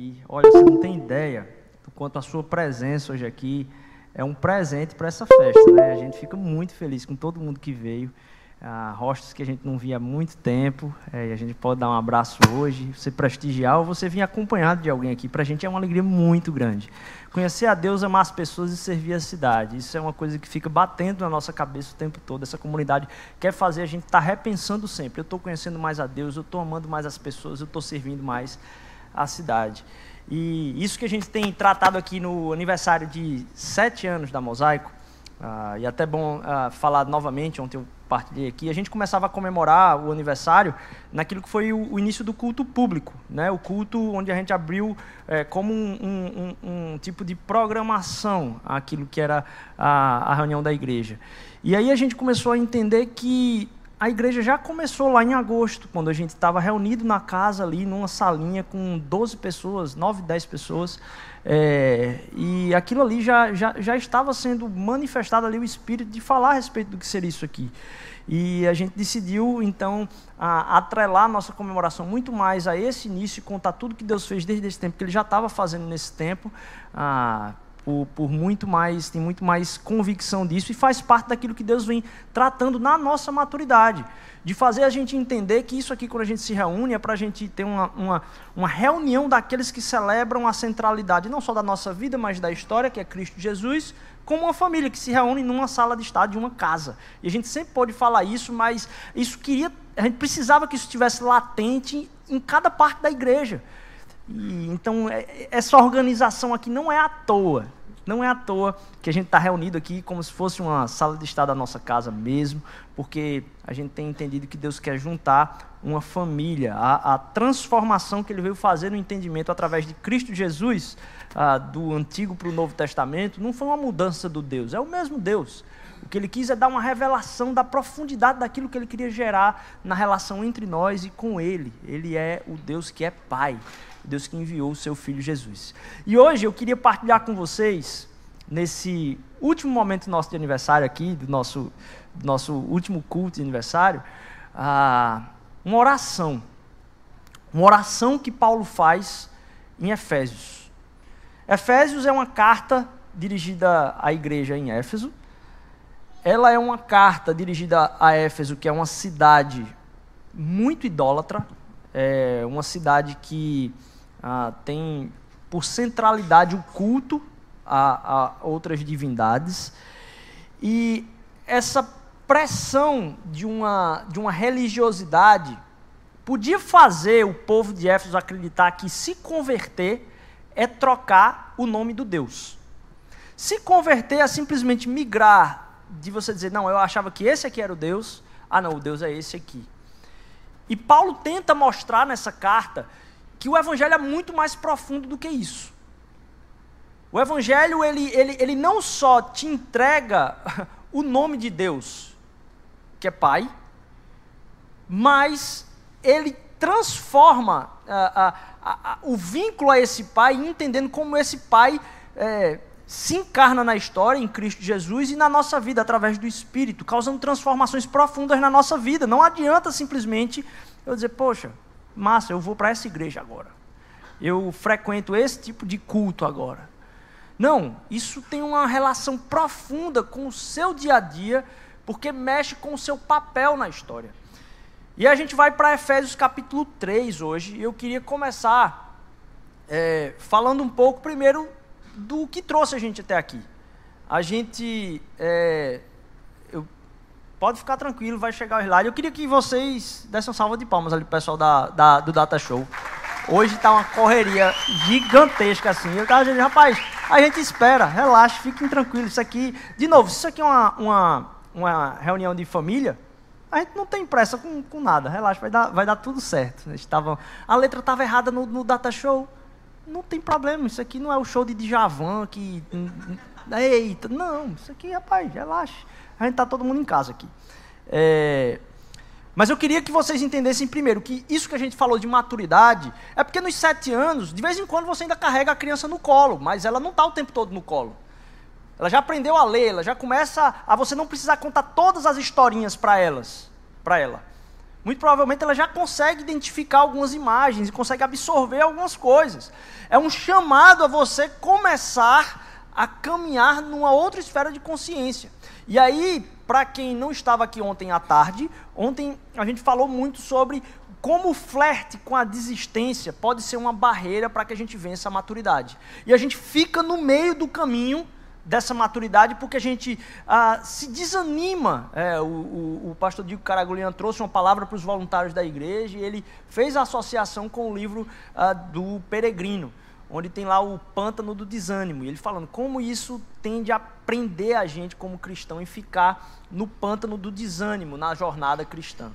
aqui. Olha, você não tem ideia do quanto a sua presença hoje aqui é um presente para essa festa, né? A gente fica muito feliz com todo mundo que veio. Ah, rostos que a gente não via há muito tempo, é, e a gente pode dar um abraço hoje, você prestigiar ou você vir acompanhado de alguém aqui. Para a gente é uma alegria muito grande. Conhecer a Deus, amar as pessoas e servir a cidade. Isso é uma coisa que fica batendo na nossa cabeça o tempo todo. Essa comunidade quer fazer a gente estar tá repensando sempre. Eu estou conhecendo mais a Deus, eu estou amando mais as pessoas, eu estou servindo mais a cidade. E isso que a gente tem tratado aqui no aniversário de sete anos da Mosaico, ah, e até bom ah, falar novamente, ontem eu partilhei aqui, a gente começava a comemorar o aniversário naquilo que foi o, o início do culto público, né? o culto onde a gente abriu é, como um, um, um, tipo de programação aquilo que era a, a reunião da igreja. E aí a gente começou a entender que a igreja já começou lá em agosto, quando a gente estava reunido na casa ali, numa salinha com 12 pessoas, 9, 10 pessoas, é, e aquilo ali já, já, já estava sendo manifestado ali o espírito de falar a respeito do que seria isso aqui. E a gente decidiu, então, a, atrelar nossa comemoração muito mais a esse início e contar tudo que Deus fez desde esse tempo, que Ele já estava fazendo nesse tempo. A, por, por, muito mais, tem muito mais convicção disso e faz parte daquilo que Deus vem tratando na nossa maturidade. De fazer a gente entender que isso aqui, quando a gente se reúne, é para a gente ter uma, uma, uma reunião daqueles que celebram a centralidade, não só da nossa vida, mas da história, que é Cristo Jesus, como uma família que se reúne numa sala de estar de uma casa. E a gente sempre pode falar isso, mas isso queria, a gente precisava que isso estivesse latente em cada parte da igreja. Então, é, essa organização aqui não é à toa. Não é à toa que a gente está reunido aqui como se fosse uma sala de estar da nossa casa mesmo, porque a gente tem entendido que Deus quer juntar uma família. A, a transformação que Ele veio fazer no entendimento através de Cristo Jesus, ah, do Antigo para o Novo Testamento, não foi uma mudança do Deus, é o mesmo Deus. O que ele quis é dar uma revelação da profundidade daquilo que ele queria gerar na relação entre nós e com ele. Ele é o Deus que é Pai. Deus que enviou o seu Filho Jesus. E hoje eu queria partilhar com vocês, nesse último momento nosso de aniversário aqui, do nosso, do nosso último culto de aniversário, ah, uma oração. Uma oração que Paulo faz em Efésios. Efésios é uma carta dirigida à igreja em Éfeso. Ela é uma carta dirigida a Éfeso, que é uma cidade muito idólatra, é uma cidade que ah, tem por centralidade o culto a, a outras divindades. E essa pressão de uma, de uma religiosidade podia fazer o povo de Éfeso acreditar que se converter é trocar o nome do Deus. Se converter é simplesmente migrar de você dizer, não, eu achava que esse aqui era o Deus, ah não, o Deus é esse aqui. E Paulo tenta mostrar nessa carta que o evangelho é muito mais profundo do que isso. O evangelho ele, ele, ele não só te entrega o nome de Deus, que é Pai, mas ele transforma uh, uh, uh, o vínculo a esse Pai, entendendo como esse Pai é, se encarna na história, em Cristo Jesus e na nossa vida, através do Espírito, causando transformações profundas na nossa vida. Não adianta simplesmente eu dizer, poxa, massa, eu vou para essa igreja agora. Eu frequento esse tipo de culto agora. Não, isso tem uma relação profunda com o seu dia a dia, porque mexe com o seu papel na história. E a gente vai para Efésios capítulo 3 hoje, e eu queria começar é, falando um pouco primeiro do que trouxe a gente até aqui. A gente é, Pode ficar tranquilo, vai chegar o slide. Eu queria que vocês dessem uma salva de palmas ali pro pessoal da, da do Data Show. Hoje está uma correria gigantesca assim. Eu tava dizendo, rapaz, a gente espera, relaxe, fiquem tranquilos. Isso aqui, de novo, se isso aqui é uma, uma, uma reunião de família, a gente não tem pressa com, com nada, relaxa, vai dar, vai dar tudo certo. Eles tavam, a letra estava errada no, no Data Show. Não tem problema, isso aqui não é o show de Djavan que. Eita, não, isso aqui, rapaz, relaxe. A gente está todo mundo em casa aqui. É... Mas eu queria que vocês entendessem primeiro que isso que a gente falou de maturidade é porque nos sete anos, de vez em quando você ainda carrega a criança no colo, mas ela não está o tempo todo no colo. Ela já aprendeu a ler, ela já começa a você não precisar contar todas as historinhas para elas, para ela. Muito provavelmente ela já consegue identificar algumas imagens e consegue absorver algumas coisas. É um chamado a você começar a caminhar numa outra esfera de consciência. E aí, para quem não estava aqui ontem à tarde, ontem a gente falou muito sobre como o flerte com a desistência pode ser uma barreira para que a gente vença a maturidade. E a gente fica no meio do caminho dessa maturidade porque a gente ah, se desanima. É, o, o, o, pastor Diego Caragolian trouxe uma palavra para os voluntários da igreja e ele fez a associação com o livro ah, do Peregrino, onde tem lá o pântano do desânimo. E ele falando como isso tende a prender a gente como cristão e ficar no pântano do desânimo na jornada cristã.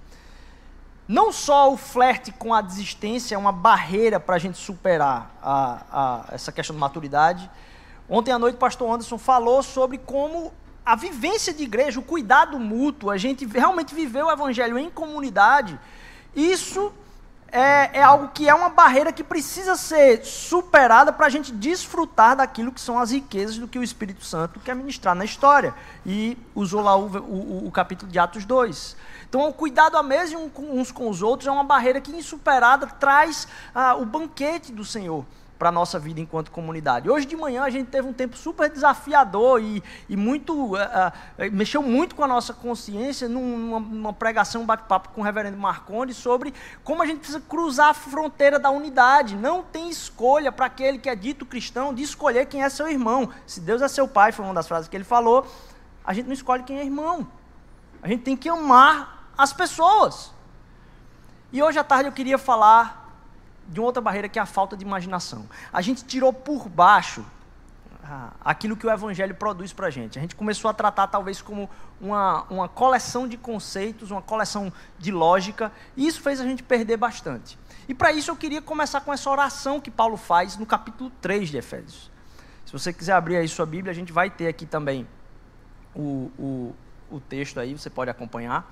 Não só o flerte com a desistência é uma barreira para a gente superar a, a, essa questão de maturidade. Ontem à noite o pastor Anderson falou sobre como a vivência de igreja, o cuidado mútuo, a gente realmente viver o evangelho em comunidade, isso é, é, algo que é uma barreira que precisa ser superada para a gente desfrutar daquilo que são as riquezas do que o Espírito Santo quer ministrar na história. E usou lá o, o, o capítulo de Atos 2. Então, o cuidado a mesa uns com os outros é uma barreira que, insuperada, traz ah, o banquete do Senhor para a nossa vida enquanto comunidade. Hoje de manhã a gente teve um tempo super desafiador e, e muito uh, uh, mexeu muito com a nossa consciência numa, numa pregação, um bate-papo com o reverendo Marconde sobre como a gente precisa cruzar a fronteira da unidade. Não tem escolha para aquele que é dito cristão de escolher quem é seu irmão. Se Deus é seu pai, foi uma das frases que ele falou, a gente não escolhe quem é irmão. A gente tem que amar as pessoas. E hoje à tarde eu queria falar de uma outra barreira que é a falta de imaginação. A gente tirou por baixo ah, aquilo que o Evangelho produz para a gente. A gente começou a tratar talvez como uma, uma coleção de conceitos, uma coleção de lógica, e isso fez a gente perder bastante. E para isso eu queria começar com essa oração que Paulo faz no capítulo 3 de Efésios. Se você quiser abrir aí sua Bíblia, a gente vai ter aqui também o, o, o texto aí, você pode acompanhar.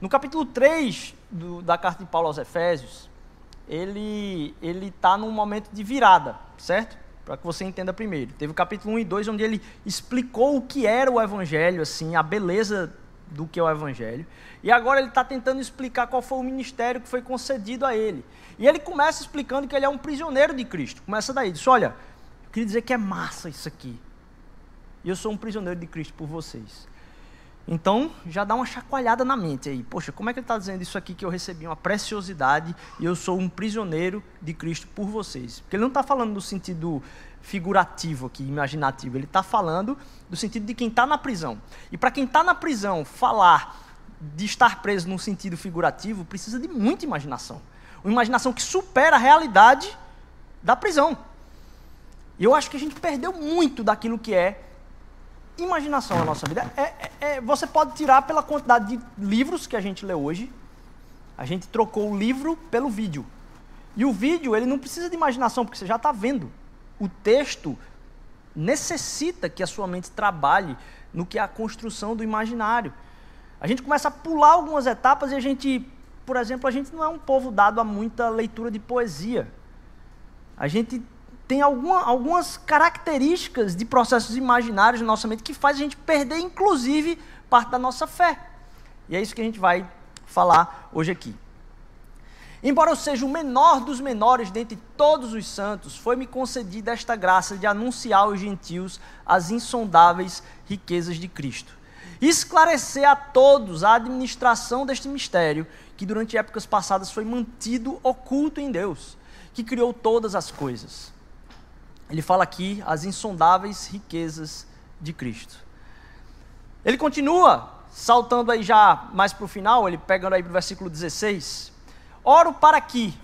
No capítulo 3 do, da carta de Paulo aos Efésios, ele está num momento de virada, certo? Para que você entenda primeiro. Teve o capítulo 1 e 2, onde ele explicou o que era o Evangelho, assim, a beleza do que é o Evangelho. E agora ele está tentando explicar qual foi o ministério que foi concedido a ele. E ele começa explicando que ele é um prisioneiro de Cristo. Começa daí, diz: Olha, eu queria dizer que é massa isso aqui. E eu sou um prisioneiro de Cristo por vocês. Então, já dá uma chacoalhada na mente aí. Poxa, como é que ele está dizendo isso aqui que eu recebi uma preciosidade e eu sou um prisioneiro de Cristo por vocês? Porque ele não está falando no sentido figurativo aqui, imaginativo. Ele está falando do sentido de quem está na prisão. E para quem está na prisão, falar de estar preso num sentido figurativo precisa de muita imaginação. Uma imaginação que supera a realidade da prisão. E eu acho que a gente perdeu muito daquilo que é imaginação na nossa vida. É, é, é, você pode tirar pela quantidade de livros que a gente lê hoje. A gente trocou o livro pelo vídeo. E o vídeo, ele não precisa de imaginação, porque você já está vendo. O texto necessita que a sua mente trabalhe no que é a construção do imaginário. A gente começa a pular algumas etapas e a gente, por exemplo, a gente não é um povo dado a muita leitura de poesia. A gente tem alguma, algumas características de processos imaginários na nossa mente que faz a gente perder, inclusive, parte da nossa fé. E é isso que a gente vai falar hoje aqui. Embora eu seja o menor dos menores dentre todos os santos, foi-me concedida esta graça de anunciar aos gentios as insondáveis riquezas de Cristo. Esclarecer a todos a administração deste mistério, que durante épocas passadas foi mantido oculto em Deus, que criou todas as coisas ele fala aqui as insondáveis riquezas de Cristo. Ele continua saltando aí já mais para o final, ele pegando aí para o versículo 16. Oro para que,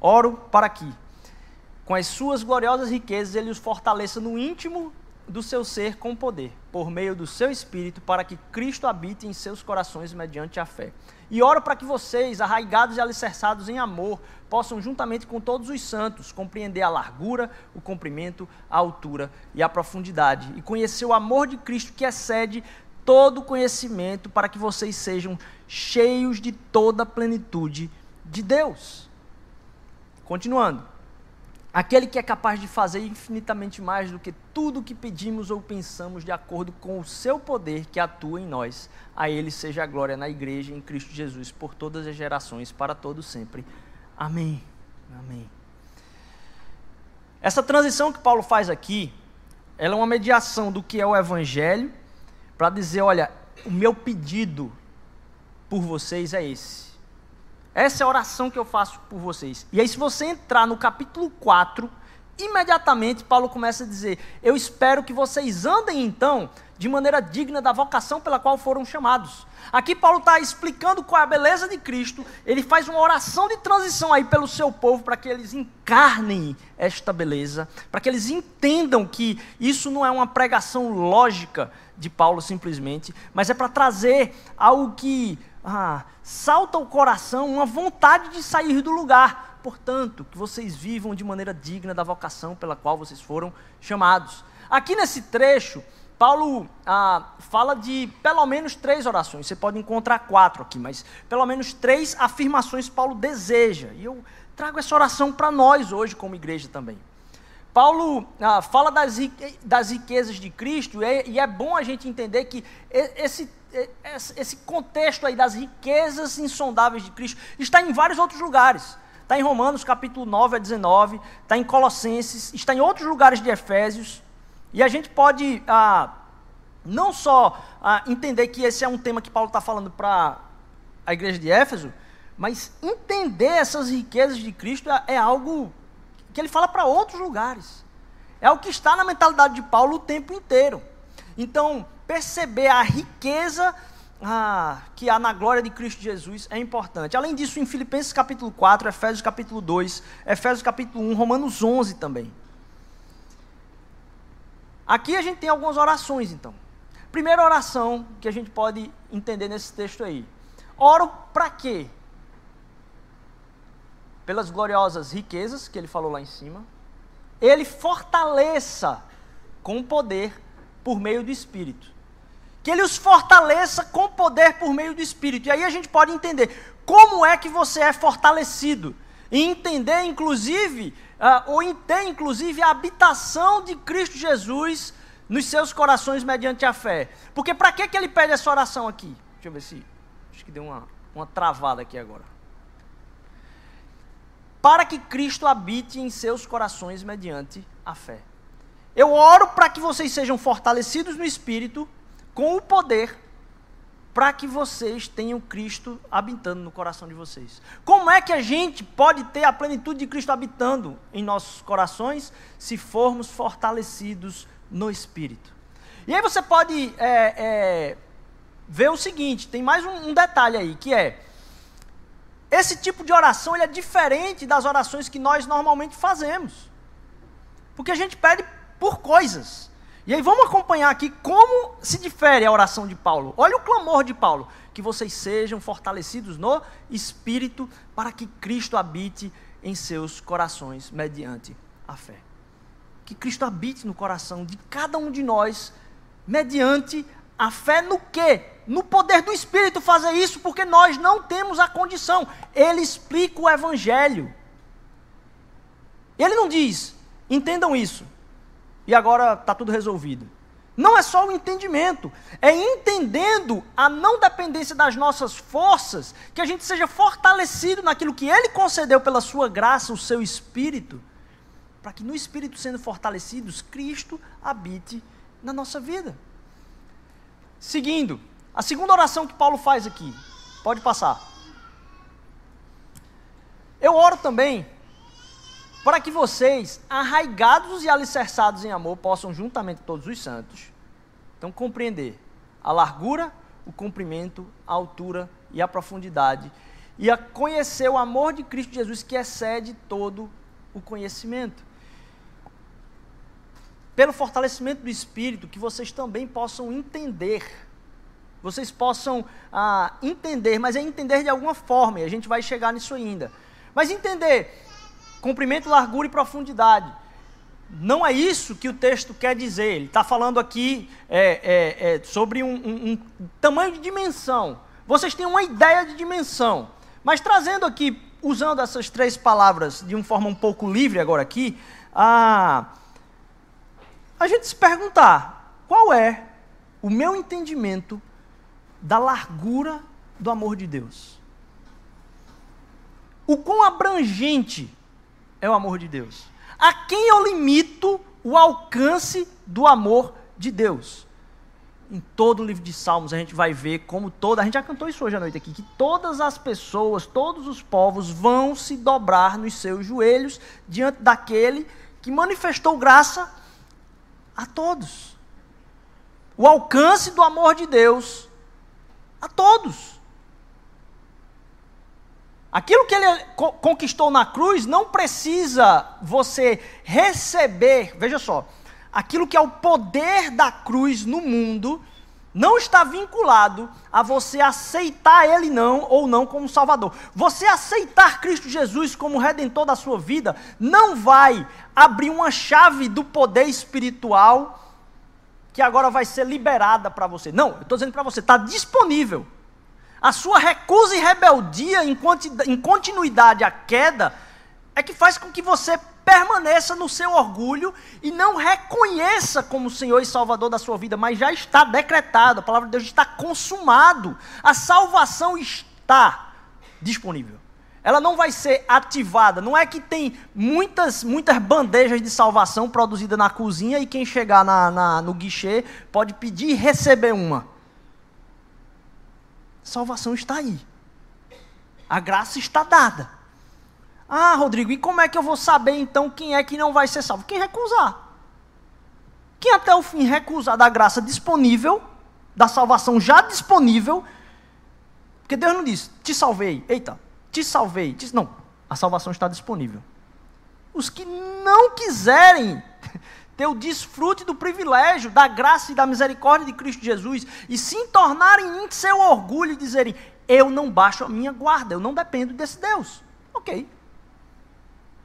oro para que, com as suas gloriosas riquezas, ele os fortaleça no íntimo do seu ser com poder, por meio do seu espírito, para que Cristo habite em seus corações mediante a fé. E oro para que vocês, arraigados e alicerçados em amor, possam, juntamente com todos os santos, compreender a largura, o comprimento, a altura e a profundidade, e conhecer o amor de Cristo que excede todo conhecimento, para que vocês sejam cheios de toda a plenitude de Deus. Continuando. Aquele que é capaz de fazer infinitamente mais do que tudo que pedimos ou pensamos, de acordo com o seu poder que atua em nós. A Ele seja a glória na igreja, em Cristo Jesus, por todas as gerações, para todos sempre. Amém. Amém. Essa transição que Paulo faz aqui, ela é uma mediação do que é o Evangelho, para dizer: olha, o meu pedido por vocês é esse. Essa é a oração que eu faço por vocês. E aí, se você entrar no capítulo 4, imediatamente Paulo começa a dizer: Eu espero que vocês andem então de maneira digna da vocação pela qual foram chamados. Aqui Paulo está explicando qual é a beleza de Cristo, ele faz uma oração de transição aí pelo seu povo para que eles encarnem esta beleza, para que eles entendam que isso não é uma pregação lógica de Paulo simplesmente, mas é para trazer algo que ah, salta o coração, uma vontade de sair do lugar. Portanto, que vocês vivam de maneira digna da vocação pela qual vocês foram chamados. Aqui nesse trecho, Paulo ah, fala de pelo menos três orações. Você pode encontrar quatro aqui, mas pelo menos três afirmações Paulo deseja. E eu trago essa oração para nós hoje, como igreja também. Paulo ah, fala das, das, riquezas de Cristo, e é, e é bom a gente entender que esse esse contexto aí das riquezas insondáveis de Cristo está em vários outros lugares. Está em Romanos capítulo 9 a 19, está em Colossenses, está em outros lugares de Efésios. E a gente pode ah, não só ah, entender que esse é um tema que Paulo está falando para a igreja de Éfeso, mas entender essas riquezas de Cristo é, é algo que ele fala para outros lugares. É o que está na mentalidade de Paulo o tempo inteiro. Então, perceber a riqueza ah, que há na glória de Cristo Jesus é importante. Além disso, em Filipenses capítulo 4, Efésios capítulo 2, Efésios capítulo 1, Romanos 11 também. Aqui a gente tem algumas orações, então. Primeira oração que a gente pode entender nesse texto aí. Oro para quê? Pelas gloriosas riquezas que ele falou lá em cima. Ele fortaleça com poder por meio do Espírito que Ele os fortaleça com poder por meio do Espírito. E aí a gente pode entender como é que você é fortalecido. E entender, inclusive, uh, ou ter, inclusive, a habitação de Cristo Jesus nos seus corações mediante a fé. Porque para que, que ele pede essa oração aqui? Deixa eu ver se. Acho que deu uma, uma travada aqui agora. Para que Cristo habite em seus corações mediante a fé. Eu oro para que vocês sejam fortalecidos no espírito com o poder para que vocês tenham Cristo habitando no coração de vocês. Como é que a gente pode ter a plenitude de Cristo habitando em nossos corações se formos fortalecidos no Espírito? E aí você pode é, é, ver o seguinte: tem mais um, um, detalhe aí, que é esse tipo de oração ele é diferente das orações que nós normalmente fazemos, porque a gente pede por coisas. E aí vamos acompanhar aqui como se difere a oração de Paulo. Olha o clamor de Paulo: que vocês sejam fortalecidos no espírito para que Cristo habite em seus corações mediante a fé. Que Cristo habite no coração de cada um de nós mediante a fé no quê? No poder do Espírito fazer isso, porque nós não temos a condição. Ele explica o Evangelho. Ele não diz, entendam isso, e agora está tudo resolvido. Não é só o entendimento, é entendendo a não dependência das nossas forças, que a gente seja fortalecido naquilo que Ele concedeu pela Sua graça, o Seu Espírito, para que no Espírito sendo fortalecidos, Cristo habite na nossa vida. Seguindo, a segunda oração que Paulo faz aqui, pode passar. Eu oro também para que vocês, arraigados e alicerçados em amor, possam, juntamente todos os santos, então compreender a largura, o comprimento, a altura e a profundidade, e a conhecer o amor de Cristo Jesus que excede todo o conhecimento. Pelo fortalecimento do Espírito, que vocês também possam entender, vocês possam ah, entender, mas é entender de alguma forma, e a gente vai chegar nisso ainda. Mas entender comprimento, largura e profundidade. Não é isso que o texto quer dizer. Ele está falando aqui é, é, é, sobre um, um, um tamanho de dimensão. Vocês têm uma ideia de dimensão. Mas trazendo aqui usando essas três palavras de uma forma um pouco livre agora aqui, a, a gente se perguntar qual é o meu entendimento da largura do amor de Deus. O quão abrangente é o amor de Deus. A quem eu limito o alcance do amor de Deus? em todo o livro de Salmos a gente vai ver como toda, a gente já cantou isso hoje à noite aqui, que todas as pessoas, todos os povos vão se dobrar nos seus joelhos diante daquele que manifestou graça a todos. O alcance do amor de Deus a todos. Aquilo que ele conquistou na cruz não precisa você receber, veja só, aquilo que é o poder da cruz no mundo não está vinculado a você aceitar Ele não ou não como Salvador. Você aceitar Cristo Jesus como Redentor da sua vida não vai abrir uma chave do poder espiritual que agora vai ser liberada para você. Não, eu estou dizendo para você, está disponível. A sua recusa e rebeldia em continuidade à queda é que faz com que você permaneça no seu orgulho e não reconheça como Senhor e Salvador da sua vida, mas já está decretado, a palavra de Deus está consumado, a salvação está disponível. Ela não vai ser ativada. Não é que tem muitas, muitas bandejas de salvação produzidas na cozinha e quem chegar na, na, no guichê pode pedir e receber uma. Salvação está aí. A graça está dada. Ah, Rodrigo, e como é que eu vou saber então quem é que não vai ser salvo? Quem recusar. Quem até o fim recusar da graça disponível, da salvação já disponível, porque Deus não diz, te salvei, eita, te salvei, te... não, a salvação está disponível. Os que não quiserem ter o desfrute do privilégio, da graça e da misericórdia de Cristo Jesus, e se tornarem em seu orgulho e dizerem, eu não baixo a minha guarda, eu não dependo desse Deus. Ok,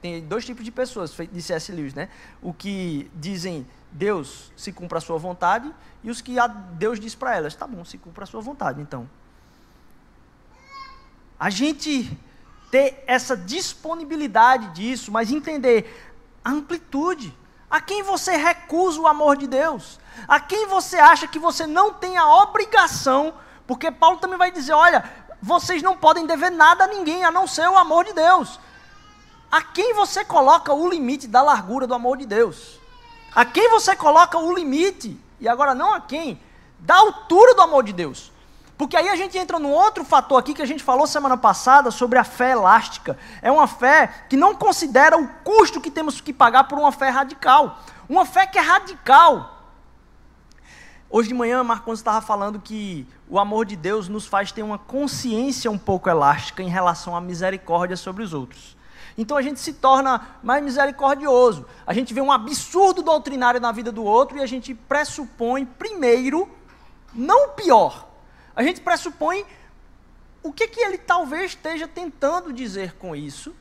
tem dois tipos de pessoas, de C.S. Lewis, né? O que dizem Deus se cumpra a sua vontade e os que Deus diz para elas, tá bom, se cumpra a sua vontade, então. A gente ter essa disponibilidade disso, mas entender a amplitude. A quem você recusa o amor de Deus? A quem você acha que você não tem a obrigação? Porque Paulo também vai dizer: olha, vocês não podem dever nada a ninguém a não ser o amor de Deus. A quem você coloca o limite da largura do amor de Deus? A quem você coloca o limite, e agora não a quem, da altura do amor de Deus? Porque aí a gente entra num outro fator aqui que a gente falou semana passada sobre a fé elástica. É uma fé que não considera o custo que temos que pagar por uma fé radical. Uma fé que é radical. Hoje de manhã, Marcos estava falando que o amor de Deus nos faz ter uma consciência um pouco elástica em relação à misericórdia sobre os outros. Então a gente se torna mais misericordioso. A gente vê um absurdo doutrinário na vida do outro e a gente pressupõe, primeiro, não o pior. A gente pressupõe o que, que ele talvez esteja tentando dizer com isso.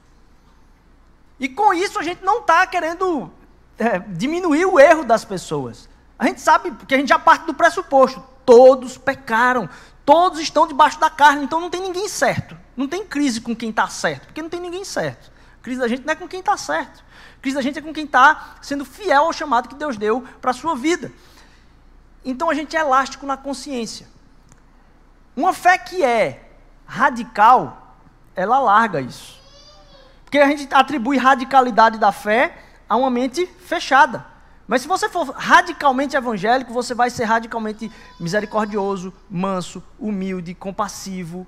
E com isso a gente não está querendo é, diminuir o erro das pessoas. A gente sabe, porque a gente já parte do pressuposto: todos pecaram, todos estão debaixo da carne, então não tem ninguém certo. Não tem crise com quem está certo, porque não tem ninguém certo. Crise da gente não é com quem está certo. Crise da gente é com quem está sendo fiel ao chamado que Deus deu para a sua vida. Então a gente é elástico na consciência. Uma fé que é radical, ela larga isso. Porque a gente atribui radicalidade da fé a uma mente fechada. Mas se você for radicalmente evangélico, você vai ser radicalmente misericordioso, manso, humilde, compassivo,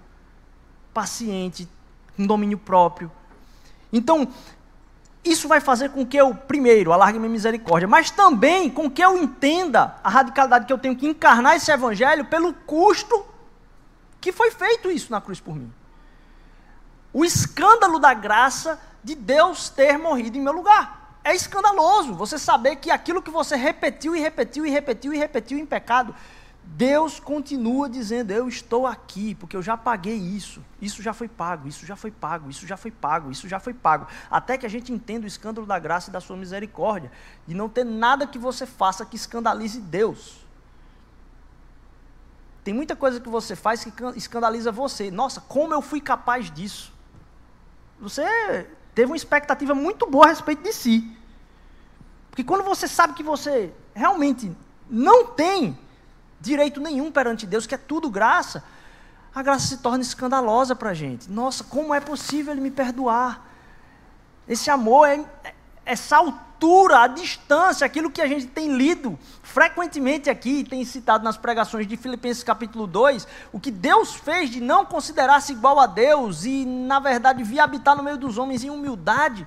paciente, com domínio próprio. Então, isso vai fazer com que eu, primeiro, alargue minha misericórdia, mas também com que eu entenda a radicalidade que eu tenho que encarnar esse evangelho pelo custo que foi feito isso na cruz por mim. O escândalo da graça de Deus ter morrido em meu lugar. É escandaloso você saber que aquilo que você repetiu e repetiu e repetiu e repetiu em pecado, Deus continua dizendo: Eu estou aqui, porque eu já paguei isso. Isso já foi pago, isso já foi pago, isso já foi pago, isso já foi pago. Até que a gente entenda o escândalo da graça e da sua misericórdia, de não ter nada que você faça que escandalize Deus. Tem muita coisa que você faz que escandaliza você. Nossa, como eu fui capaz disso? você teve uma expectativa muito boa a respeito de si. Porque quando você sabe que você realmente não tem direito nenhum perante Deus, que é tudo graça, a graça se torna escandalosa para a gente. Nossa, como é possível Ele me perdoar? Esse amor é, é essa altura, a distância, aquilo que a gente tem lido frequentemente aqui, tem citado nas pregações de Filipenses capítulo 2, o que Deus fez de não considerar-se igual a Deus e, na verdade, vir habitar no meio dos homens em humildade,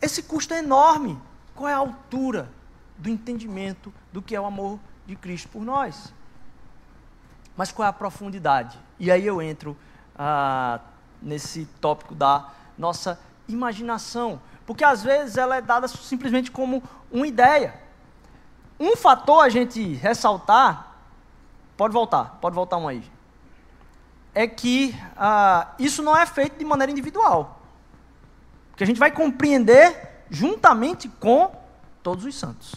esse custo é enorme. Qual é a altura do entendimento do que é o amor de Cristo por nós? Mas qual é a profundidade? E aí eu entro ah, nesse tópico da nossa imaginação porque às vezes ela é dada simplesmente como uma ideia. Um fator a gente ressaltar, pode voltar, pode voltar um aí, é que ah, isso não é feito de maneira individual. Que a gente vai compreender juntamente com todos os santos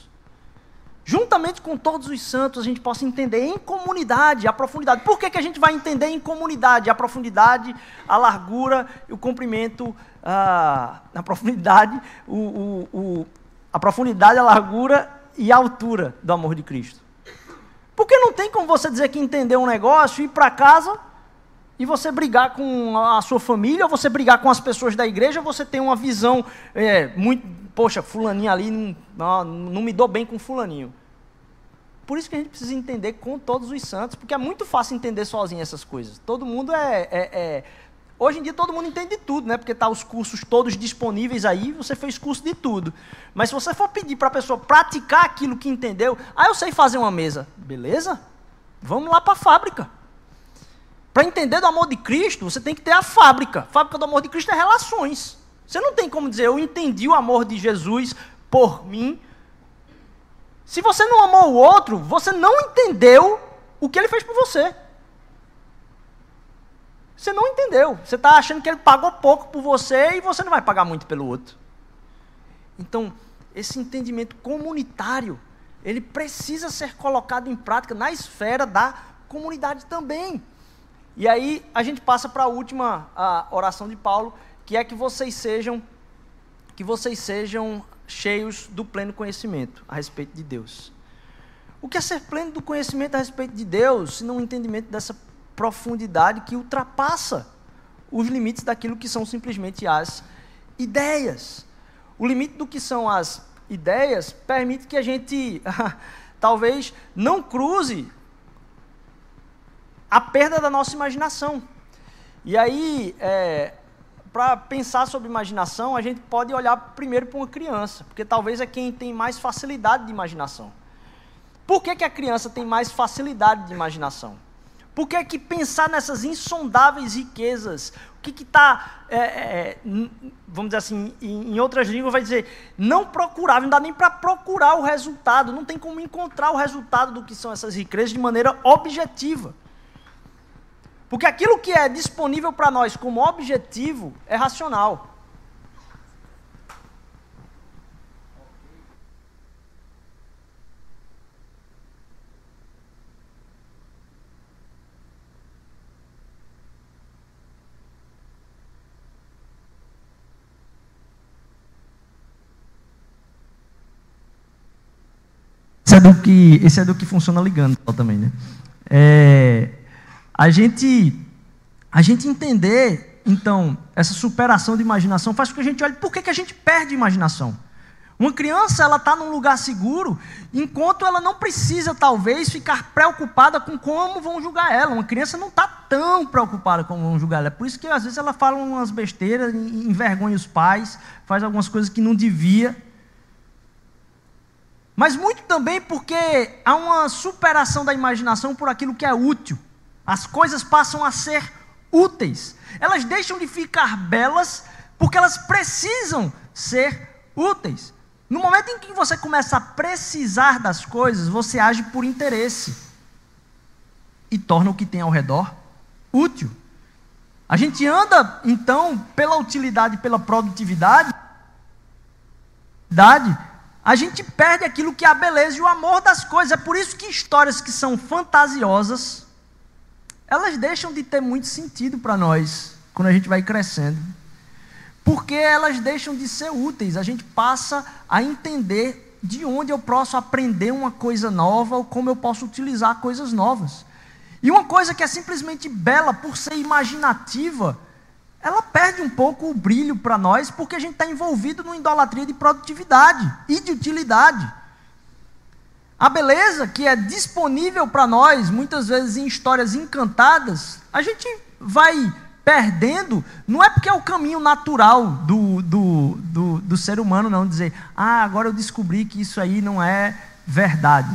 juntamente com todos os santos, a gente possa entender em comunidade a profundidade. Por que, que a gente vai entender em comunidade a profundidade, a largura, o comprimento, a, a profundidade, o, o, o, a profundidade, a largura e a altura do amor de Cristo? Porque não tem como você dizer que entendeu um negócio, ir para casa e você brigar com a sua família, ou você brigar com as pessoas da igreja, você tem uma visão é, muito poxa, fulaninho ali não, não, me dou bem com fulaninho. Por isso que a gente precisa entender com todos os santos, porque é muito fácil entender sozinho essas coisas. Todo mundo é, é, é Hoje em dia todo mundo entende tudo, né? Porque tá os cursos todos disponíveis aí, você fez curso de tudo. Mas se você for pedir para a pessoa praticar aquilo que entendeu, ah, eu sei fazer uma mesa, beleza? Vamos lá para a fábrica. Para entender do amor de Cristo, você tem que ter a fábrica. A fábrica do amor de Cristo é relações. Você não tem como dizer, eu entendi o amor de Jesus por mim. Se você não amou o outro, você não entendeu o que ele fez por você. Você não entendeu. Você está achando que ele pagou pouco por você e você não vai pagar muito pelo outro. Então, esse entendimento comunitário, ele precisa ser colocado em prática na esfera da comunidade também. E aí a gente passa para a última oração de Paulo, que é que vocês sejam que vocês sejam cheios do pleno conhecimento a respeito de Deus. O que é ser pleno do conhecimento a respeito de Deus, se não um entendimento dessa profundidade que ultrapassa os limites daquilo que são simplesmente as ideias. O limite do que são as ideias permite que a gente talvez não cruze a perda da nossa imaginação. E aí, é, para pensar sobre imaginação, a gente pode olhar primeiro para uma criança, porque talvez é quem tem mais facilidade de imaginação. Por que, que a criança tem mais facilidade de imaginação? Por que, que pensar nessas insondáveis riquezas? O que está, é, é, vamos dizer assim, em, em, outras línguas, vai dizer, não procurar, não dá nem para procurar o resultado, não tem como encontrar o resultado do que são essas riquezas de maneira objetiva. Porque aquilo que é disponível para nós como objetivo é racional. Esse é do que, esse é do que funciona ligando também, né? É, a gente, a gente entender, então, essa superação de imaginação faz com que a gente olhe por que, que a gente perde imaginação. Uma criança, ela está num lugar seguro, enquanto ela não precisa, talvez, ficar preocupada com como vão julgar ela. Uma criança não está tão preocupada com como vão julgar ela. É por isso que, às vezes, ela fala umas besteiras, envergonha os pais, faz algumas coisas que não devia. Mas muito também porque há uma superação da imaginação por aquilo que é útil. As coisas passam a ser úteis. Elas deixam de ficar belas porque elas precisam ser úteis. No momento em que você começa a precisar das coisas, você age por interesse e torna o que tem ao redor útil. A gente anda, então, pela utilidade, pela produtividade, a gente perde aquilo que é a beleza e o amor das coisas. É por isso que histórias que são fantasiosas, elas deixam de ter muito sentido para nós quando a gente vai crescendo. porque elas deixam de ser úteis. A gente passa a entender de onde eu posso aprender uma coisa nova ou como eu posso utilizar coisas novas. E uma coisa que é simplesmente bela por ser imaginativa, ela perde um pouco o brilho para nós, porque a gente está envolvido numa idolatria de produtividade e de utilidade. A beleza que é disponível para nós, muitas vezes em histórias encantadas, a gente vai perdendo, não é porque é o caminho natural do, do, do, do ser humano, não, dizer, ah, agora eu descobri que isso aí não é verdade.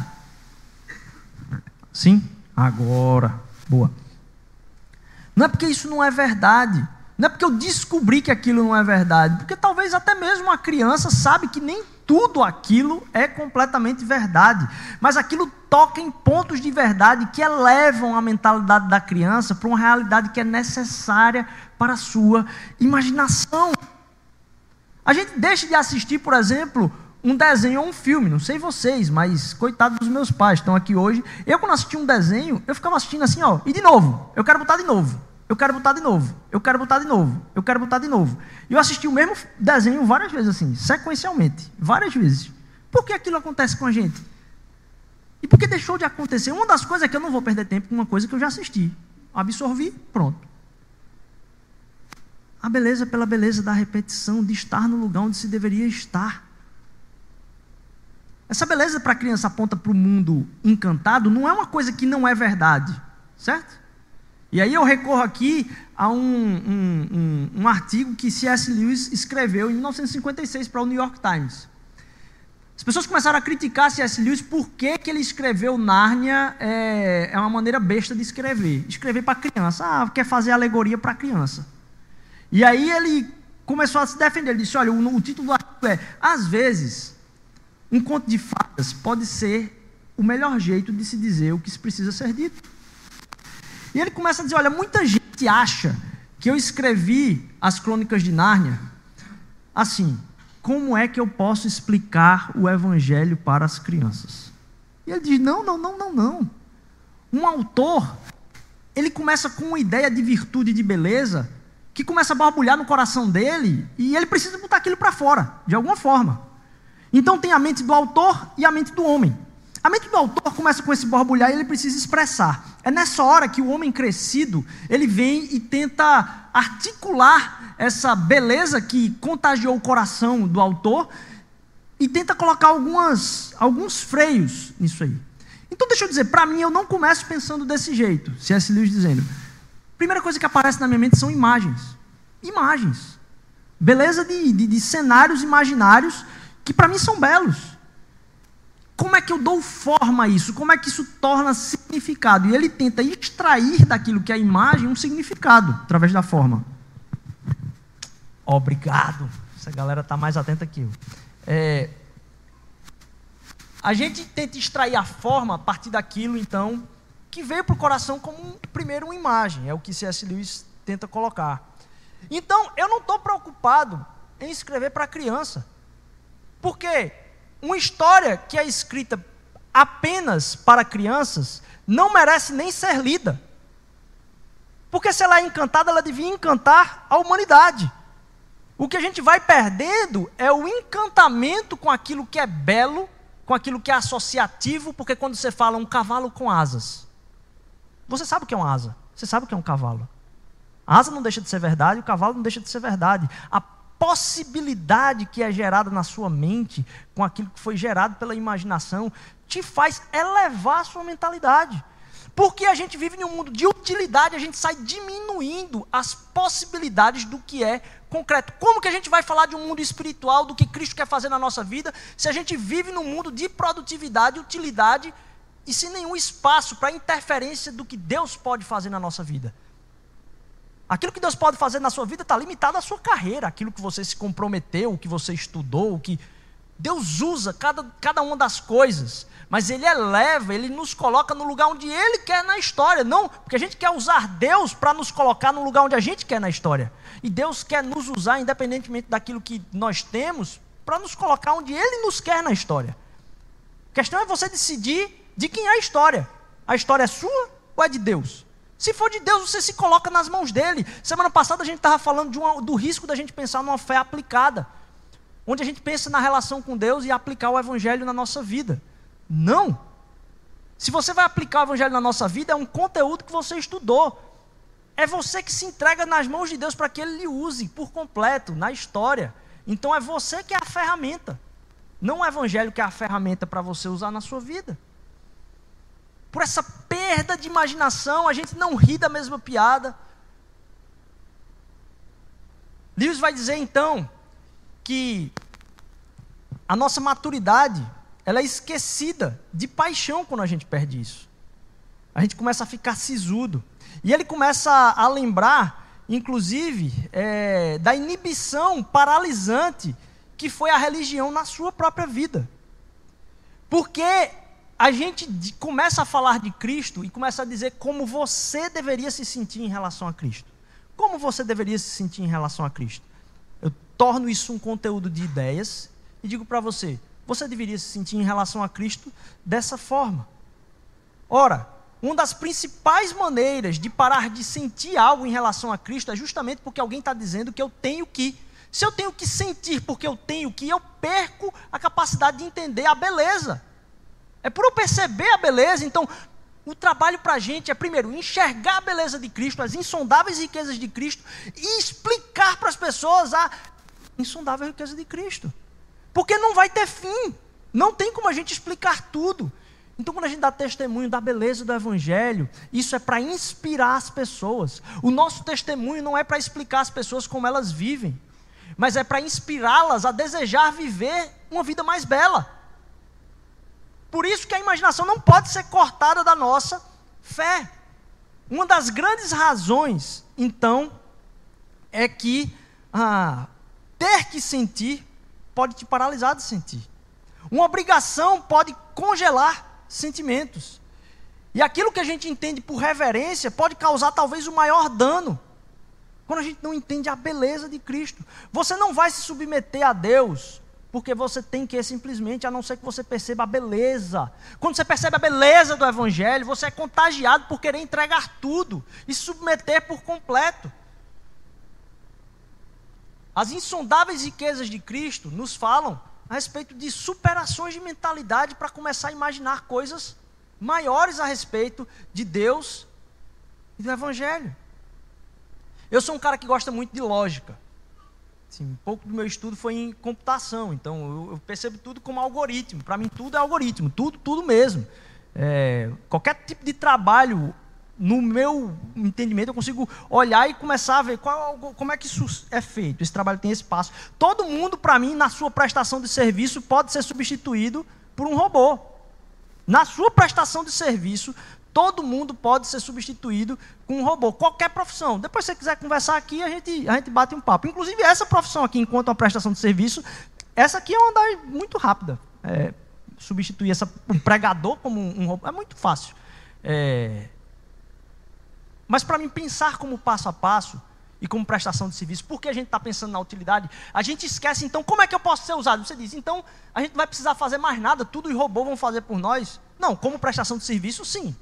Sim? Agora. Boa. Não é porque isso não é verdade. Não é porque eu descobri que aquilo não é verdade. Porque talvez até mesmo uma criança sabe que nem tudo aquilo é completamente verdade. Mas aquilo toca em pontos de verdade que elevam a mentalidade da criança para uma realidade que é necessária para a sua imaginação. A gente deixa de assistir, por exemplo, um desenho ou um filme, não sei vocês, mas coitado dos meus pais, estão aqui hoje. Eu, quando assisti um desenho, eu ficava assistindo assim, ó, e de novo, eu quero botar de novo, eu quero botar de novo, eu quero botar de novo, eu quero botar de novo. E eu assisti o mesmo desenho várias vezes, assim, sequencialmente, várias vezes. Por que aquilo acontece com a gente? E por que deixou de acontecer? Uma das coisas é que eu não vou perder tempo com uma coisa que eu já assisti. Absorvi, pronto. A beleza pela beleza da repetição, de estar no lugar onde se deveria estar. Essa beleza para a criança aponta para o mundo encantado não é uma coisa que não é verdade, certo? E aí eu recorro aqui a um, um, um, um artigo que C.S. Lewis escreveu em 1956 para o New York Times. As pessoas começaram a criticar C.S. Lewis porque que ele escreveu Nárnia é, é uma maneira besta de escrever. Escrever para criança. Ah, quer fazer alegoria para criança. E aí ele começou a se defender. Ele disse: olha, o, o título do artigo é Às vezes um conto de fadas pode ser o melhor jeito de se dizer o que se precisa ser dito. E ele começa a dizer: olha, muita gente acha que eu escrevi as crônicas de Nárnia assim. Como é que eu posso explicar o evangelho para as crianças? E ele diz: não, não, não, não, não. Um autor, ele começa com uma ideia de virtude e de beleza que começa a borbulhar no coração dele e ele precisa botar aquilo para fora, de alguma forma. Então tem a mente do autor e a mente do homem. A mente do autor começa com esse borbulhar e ele precisa expressar. É nessa hora que o homem crescido, ele vem e tenta articular essa beleza que contagiou o coração do autor e tenta colocar algumas, alguns freios nisso aí. Então deixa eu dizer, para mim eu não começo pensando desse jeito. C.S. Lewis dizendo, primeira coisa que aparece na minha mente são imagens. Imagens. Beleza de, de, de cenários imaginários que para mim são belos. Como é que eu dou forma a isso? Como é que isso torna significado? E ele tenta extrair daquilo que é a imagem um significado através da forma. Obrigado. Essa galera está mais atenta que eu. É, a gente tenta extrair a forma a partir daquilo, então, que veio para o coração como primeiro uma imagem. É o que C.S. Lewis tenta colocar. Então, eu não estou preocupado em escrever para criança. Porque uma história que é escrita apenas para crianças não merece nem ser lida. Porque se ela é encantada, ela devia encantar a humanidade. O que a gente vai perdendo é o encantamento com aquilo que é belo, com aquilo que é associativo, porque quando você fala um cavalo com asas, você sabe o que é uma asa, você sabe o que é um cavalo. A asa não deixa de ser verdade, o cavalo não deixa de ser verdade. A possibilidade que é gerada na sua mente, com aquilo que foi gerado pela imaginação, te faz elevar a sua mentalidade. Porque a gente vive em um mundo de utilidade, a gente sai diminuindo as possibilidades do que é concreto. Como que a gente vai falar de um mundo espiritual, do que Cristo quer fazer na nossa vida, se a gente vive num mundo de produtividade, utilidade e sem nenhum espaço para interferência do que Deus pode fazer na nossa vida? Aquilo que Deus pode fazer na sua vida está limitado à sua carreira, aquilo que você se comprometeu, o que você estudou, o que. Deus usa cada, cada uma das coisas, mas Ele eleva, Ele nos coloca no lugar onde Ele quer na história. Não, porque a gente quer usar Deus para nos colocar no lugar onde a gente quer na história. E Deus quer nos usar, independentemente daquilo que nós temos, para nos colocar onde Ele nos quer na história. A questão é você decidir de quem é a história. A história é sua ou é de Deus? Se for de Deus, você se coloca nas mãos dele. Semana passada a gente estava falando uma, do risco da gente pensar numa fé aplicada, onde a gente pensa na relação com Deus e aplicar o evangelho na nossa vida. Não. Se você vai aplicar o evangelho na nossa vida, é um conteúdo que você estudou. É você que se entrega nas mãos de Deus para que ele lhe use por completo na história. Então é você que é a ferramenta. Não o evangelho que é a ferramenta para você usar na sua vida. Por essa perda de imaginação, a gente não ri da mesma piada. Lewis vai dizer então que a nossa maturidade, ela é esquecida de paixão quando a gente perde isso. A gente começa a ficar sisudo. E ele começa a lembrar, inclusive, é, da inibição paralisante que foi a religião na sua própria vida. Porque a gente começa a falar de Cristo e começa a dizer como você deveria se sentir em relação a Cristo. Como você deveria se sentir em relação a Cristo? Eu torno isso um conteúdo de ideias e digo para você: você deveria se sentir em relação a Cristo dessa forma. Ora, uma das principais maneiras de parar de sentir algo em relação a Cristo é justamente porque alguém está dizendo que eu tenho que. Se eu tenho que sentir porque eu tenho que, eu perco a capacidade de entender a beleza. É por eu perceber a beleza. Então, o trabalho para a gente é, primeiro, enxergar a beleza de Cristo, as insondáveis riquezas de Cristo, e explicar para as pessoas a insondável riqueza de Cristo. Porque não vai ter fim. Não tem como a gente explicar tudo. Então, quando a gente dá testemunho da beleza do Evangelho, isso é para inspirar as pessoas. O nosso testemunho não é para explicar as pessoas como elas vivem, mas é para inspirá-las a desejar viver uma vida mais bela. Por isso que a imaginação não pode ser cortada da nossa fé. Uma das grandes razões, então, é que ah, ter que sentir pode te paralisar de sentir. Uma obrigação pode congelar sentimentos. E aquilo que a gente entende por reverência pode causar talvez o maior dano. Quando a gente não entende a beleza de Cristo. Você não vai se submeter a Deus porque você tem que simplesmente, a não ser que você perceba a beleza. Quando você percebe a beleza do Evangelho, você é contagiado por querer entregar tudo e submeter por completo. As insondáveis riquezas de Cristo nos falam a respeito de superações de mentalidade para começar a imaginar coisas maiores a respeito de Deus e do Evangelho. Eu sou um cara que gosta muito de lógica. Assim, um pouco do meu estudo foi em computação, então eu, eu percebo tudo como algoritmo. Para mim, tudo é algoritmo, tudo, tudo mesmo. É, qualquer tipo de trabalho no meu entendimento, eu consigo olhar e começar a ver qual, como é que isso é feito. Esse trabalho tem esse passo. Todo mundo, para mim, na sua prestação de serviço, pode ser substituído por um robô. Na sua prestação de serviço, todo mundo pode ser substituído com um robô. Qualquer profissão. Depois, se você quiser conversar aqui, a gente, a gente bate um papo. Inclusive, essa profissão aqui, enquanto uma prestação de serviço, essa aqui é uma das muito rápida. É, substituir essa, um pregador como um, um robô é muito fácil. É, mas para mim pensar como passo a passo e como prestação de serviço, porque a gente está pensando na utilidade, a gente esquece então como é que eu posso ser usado. Você diz, então a gente não vai precisar fazer mais nada, tudo os robôs vão fazer por nós. Não, como prestação de serviço, sim.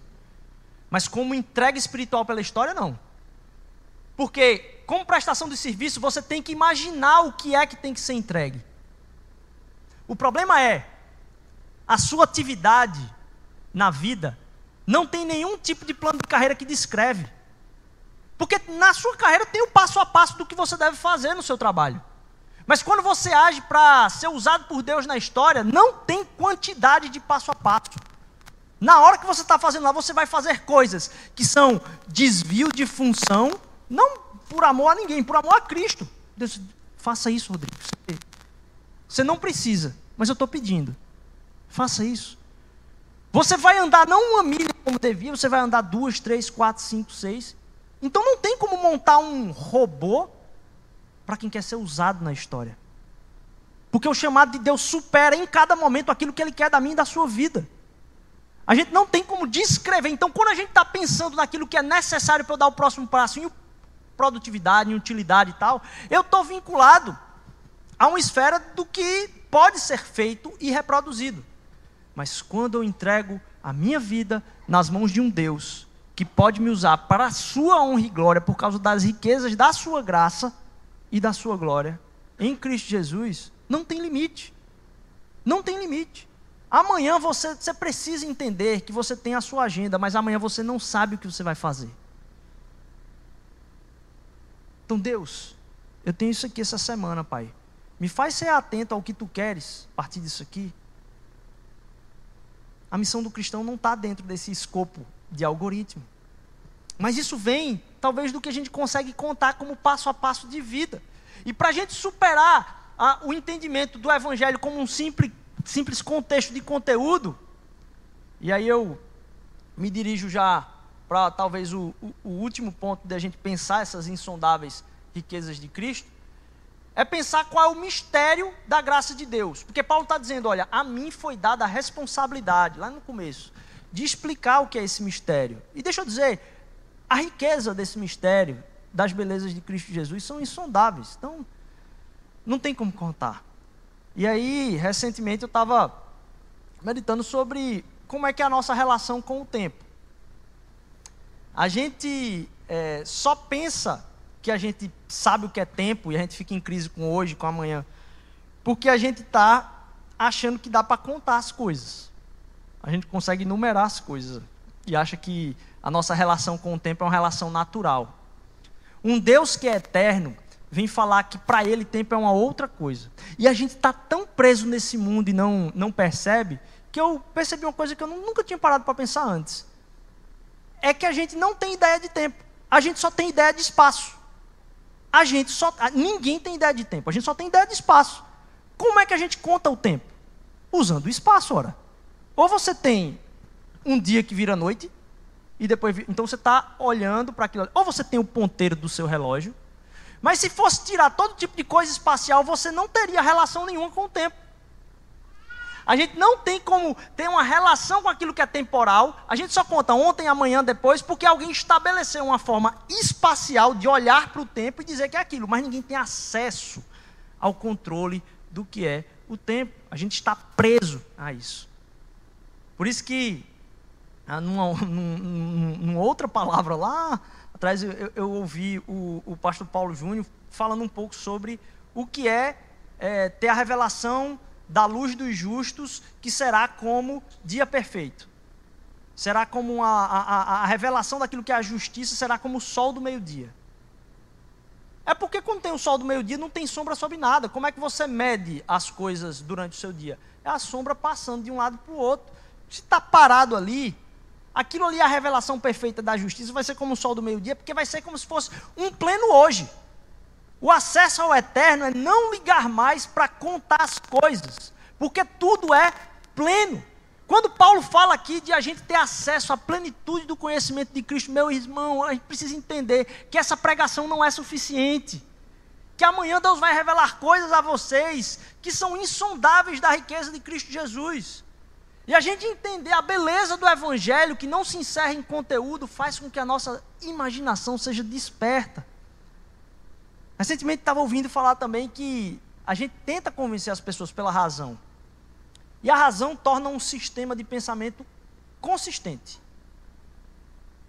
Mas como entrega espiritual pela história, não. Porque, como prestação de serviço, você tem que imaginar o que é que tem que ser entregue. O problema é, a sua atividade na vida não tem nenhum tipo de plano de carreira que descreve. Porque na sua carreira tem o passo a passo do que você deve fazer no seu trabalho. Mas quando você age para ser usado por Deus na história, não tem quantidade de passo a passo. Na hora que você está fazendo lá, você vai fazer coisas que são desvio de função, não por amor a ninguém, por amor a Cristo. Deus, faça isso, Rodrigo. Você não precisa, mas eu estou pedindo. Faça isso. Você vai andar não uma milha como devia, você vai andar duas, três, quatro, cinco, seis. Então não tem como montar um robô para quem quer ser usado na história. Porque o chamado de Deus supera em cada momento aquilo que Ele quer da minha e da sua vida. A gente não tem como descrever. Então, quando a gente está pensando naquilo que é necessário para eu dar o próximo passo em produtividade, em utilidade e tal, eu estou vinculado a uma esfera do que pode ser feito e reproduzido. Mas quando eu entrego a minha vida nas mãos de um Deus que pode me usar para a sua honra e glória por causa das riquezas da sua graça e da sua glória em Cristo Jesus, não tem limite. Não tem limite. Amanhã você, você precisa entender que você tem a sua agenda, mas amanhã você não sabe o que você vai fazer. Então, Deus, eu tenho isso aqui essa semana, Pai. Me faz ser atento ao que tu queres a partir disso aqui. A missão do cristão não está dentro desse escopo de algoritmo. Mas isso vem, talvez, do que a gente consegue contar como passo a passo de vida. E para a gente superar a, o entendimento do Evangelho como um simples, simples contexto de conteúdo, e aí eu me dirijo já para talvez o, o, o último ponto de a gente pensar essas insondáveis riquezas de Cristo, é pensar qual é o mistério da graça de Deus. Porque Paulo está dizendo: olha, a mim foi dada a responsabilidade, lá no começo, de explicar o que é esse mistério. E deixa eu dizer, a riqueza desse mistério, das belezas de Cristo Jesus, são insondáveis. Então, não tem como contar. E aí, recentemente, eu estava meditando sobre como é que é a nossa relação com o tempo. A gente é, só pensa que a gente sabe o que é tempo e a gente fica em crise com hoje, com amanhã, porque a gente está achando que dá para contar as coisas. A gente consegue numerar as coisas e acha que a nossa relação com o tempo é uma relação natural. Um Deus que é eterno vem falar que para ele tempo é uma outra coisa. E a gente está tão preso nesse mundo e não, não percebe que eu percebi uma coisa que eu nunca tinha parado para pensar antes. É que a gente não tem ideia de tempo. A gente só tem ideia de espaço. A gente só. Ninguém tem ideia de tempo, a gente só tem ideia de espaço. Como é que a gente conta o tempo? Usando o espaço, ora. Ou você tem um dia que vira noite, e depois. Então você está olhando para aquilo. Ou você tem o ponteiro do seu relógio. Mas se fosse tirar todo tipo de coisa espacial, você não teria relação nenhuma com o tempo. A gente não tem como ter uma relação com aquilo que é temporal. A gente só conta ontem, amanhã, depois, porque alguém estabeleceu uma forma espacial de olhar para o tempo e dizer que é aquilo. Mas ninguém tem acesso ao controle do que é o tempo. A gente está preso a isso. Por isso que, ah, numa, numa, numa outra palavra lá atrás, eu, eu ouvi o, o pastor Paulo Júnior falando um pouco sobre o que é, é ter a revelação da luz dos justos, que será como dia perfeito. Será como a, a, a revelação daquilo que é a justiça, será como o sol do meio-dia. É porque quando tem o sol do meio-dia não tem sombra sobre nada. Como é que você mede as coisas durante o seu dia? É a sombra passando de um lado para o outro. Se está parado ali, aquilo ali é a revelação perfeita da justiça, vai ser como o sol do meio-dia, porque vai ser como se fosse um pleno hoje. O acesso ao eterno é não ligar mais para contar as coisas, porque tudo é pleno. Quando Paulo fala aqui de a gente ter acesso à plenitude do conhecimento de Cristo, meu irmão, a gente precisa entender que essa pregação não é suficiente. Que amanhã Deus vai revelar coisas a vocês que são insondáveis da riqueza de Cristo Jesus. E a gente entender a beleza do Evangelho, que não se encerra em conteúdo, faz com que a nossa imaginação seja desperta. Recentemente estava ouvindo falar também que a gente tenta convencer as pessoas pela razão. E a razão torna um sistema de pensamento consistente.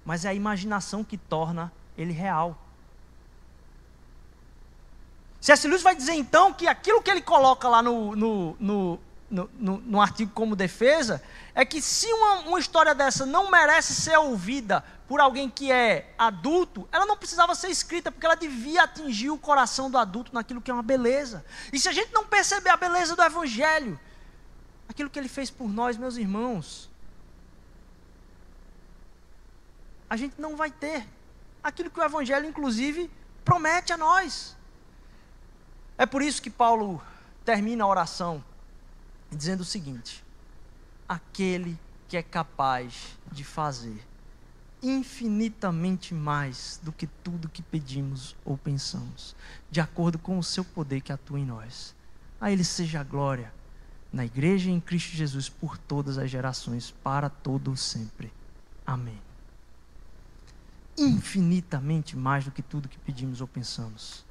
Mas é a imaginação que torna ele real. C.S. Lewis vai dizer então que aquilo que ele coloca lá no, no, no, no, no, no artigo como defesa é que se uma, uma história dessa não merece ser ouvida por alguém que é adulto, ela não precisava ser escrita, porque ela devia atingir o coração do adulto naquilo que é uma beleza. E se a gente não perceber a beleza do Evangelho, aquilo que ele fez por nós, meus irmãos, a gente não vai ter aquilo que o Evangelho, inclusive, promete a nós. É por isso que Paulo termina a oração dizendo o seguinte: aquele que é capaz de fazer infinitamente mais do que tudo que pedimos ou pensamos, de acordo com o seu poder que atua em nós. A Ele seja a glória na igreja em Cristo Jesus por todas as gerações, para todo sempre. Amém. Infinitamente mais do que tudo que pedimos ou pensamos.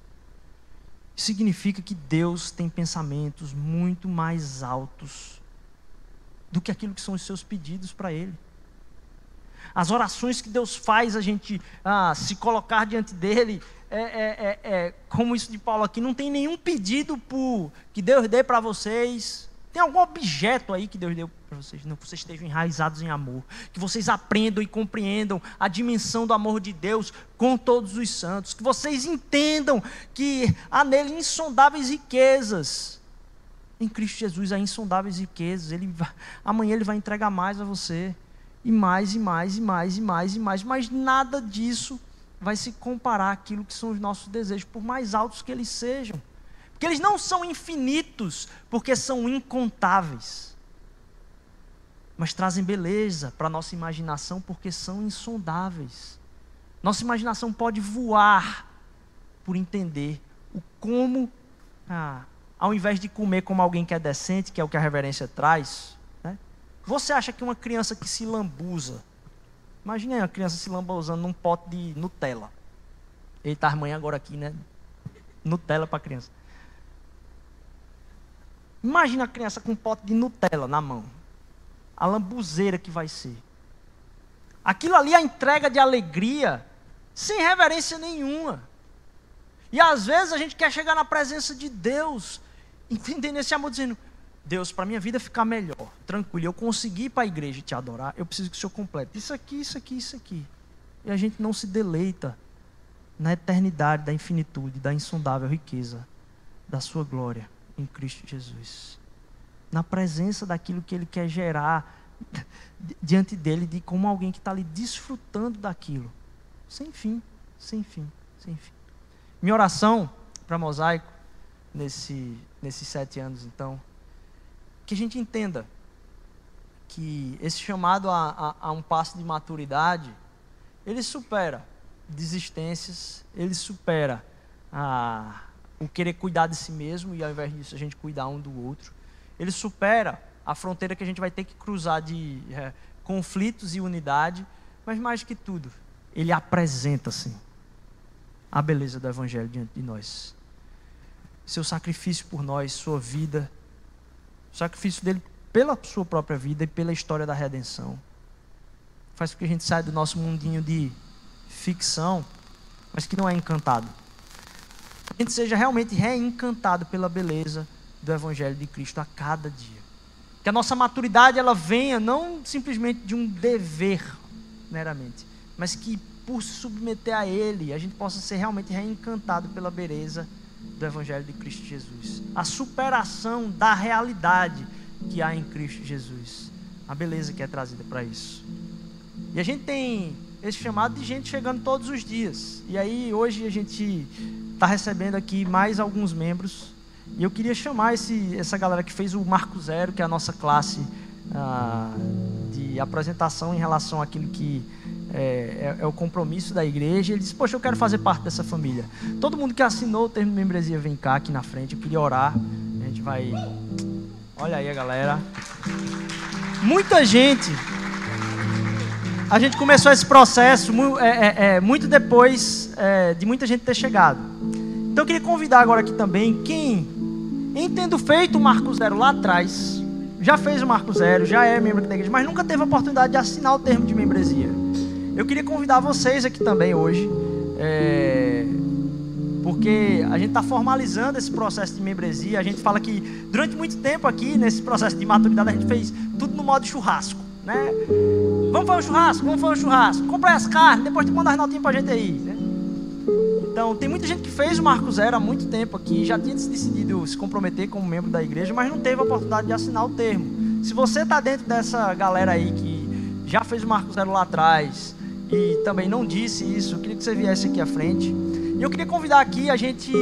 Significa que Deus tem pensamentos muito mais altos do que aquilo que são os seus pedidos para Ele. as orações que Deus faz a gente ah, se colocar diante dele, é, é, é, é, como isso de Paulo aqui, não tem nenhum pedido por, que Deus dê para vocês. Tem algum objeto aí que Deus deu para vocês? Não, que vocês estejam enraizados em amor. Que vocês aprendam e compreendam a dimensão do amor de Deus com todos os santos. Que vocês entendam que há nele insondáveis riquezas. Em Cristo Jesus há insondáveis riquezas. Ele, amanhã ele vai entregar mais a você. E mais, e mais, e mais, e mais, e mais. Mas nada disso vai se comparar àquilo que são os nossos desejos, por mais altos que eles sejam. Porque eles não são infinitos, porque são incontáveis. Mas trazem beleza para a nossa imaginação, porque são insondáveis. Nossa imaginação pode voar por entender o como, ah, ao invés de comer como alguém que é decente, que é o que a reverência traz, né? você acha que uma criança que se lambuza, Imagine uma criança se lambuzando num pote de Nutella. Eita, as mães agora aqui, né? Nutella para criança. Imagina a criança com um pote de Nutella na mão. A lambuzeira que vai ser. Aquilo ali é a entrega de alegria, sem reverência nenhuma. E às vezes a gente quer chegar na presença de Deus, entendendo esse amor, dizendo: Deus, para minha vida ficar melhor, tranquilo, eu conseguir ir para a igreja te adorar, eu preciso que o Senhor complete isso aqui, isso aqui, isso aqui. E a gente não se deleita na eternidade da infinitude, da insondável riqueza da sua glória em Cristo Jesus. Na presença daquilo que Ele quer gerar diante dele, de como alguém que está ali desfrutando daquilo. Sem fim, sem fim, sem fim. Minha oração para Mosaico, nesse, nesses sete anos, então, que a gente entenda que esse chamado a, a, a um passo de maturidade, ele supera desistências, ele supera a, o querer cuidar de si mesmo e ao invés disso a gente cuidar um do outro. Ele supera a fronteira que a gente vai ter que cruzar de é, conflitos e unidade, mas mais que tudo, ele apresenta assim a beleza do evangelho diante de nós. Seu sacrifício por nós, sua vida, o sacrifício dele pela sua própria vida e pela história da redenção. Faz com que a gente saia do nosso mundinho de ficção, mas que não é encantado. A gente seja realmente reencantado pela beleza do Evangelho de Cristo a cada dia. Que a nossa maturidade ela venha não simplesmente de um dever meramente, mas que por se submeter a Ele, a gente possa ser realmente reencantado pela beleza do Evangelho de Cristo Jesus. A superação da realidade que há em Cristo Jesus. A beleza que é trazida para isso. E a gente tem esse chamado de gente chegando todos os dias. E aí hoje a gente está recebendo aqui mais alguns membros. E eu queria chamar esse, essa galera que fez o Marco Zero, que é a nossa classe ah, de apresentação em relação àquilo que é, é, é, o compromisso da igreja. Ele disse: Poxa, eu quero fazer parte dessa família. Todo mundo que assinou o termo de membresia, vem cá aqui na frente. Eu queria orar. A gente vai. Olha aí a galera. Muita gente. A gente começou esse processo é, é, é, muito depois é, de muita gente ter chegado. Então eu queria convidar agora aqui também quem, em tendo feito o Marco Zero lá atrás, já fez o Marco Zero, já é membro da igreja, mas nunca teve a oportunidade de assinar o termo de membresia. Eu queria convidar vocês aqui também hoje, é, porque a gente está formalizando esse processo de membresia. A gente fala que durante muito tempo aqui, nesse processo de maturidade, a gente fez tudo no modo churrasco, né? Vamos fazer um churrasco, vamos fazer um churrasco. Comprar as carnes, depois te mandar as notinhas para a gente aí? Então, tem muita gente que fez o Marco Zero há muito tempo aqui, já tinha decidido se comprometer como membro da igreja, mas não teve a oportunidade de assinar o termo. Se você está dentro dessa galera aí que já fez o Marco Zero lá atrás, e também não disse isso, eu queria que você viesse aqui à frente. E eu queria convidar aqui, a gente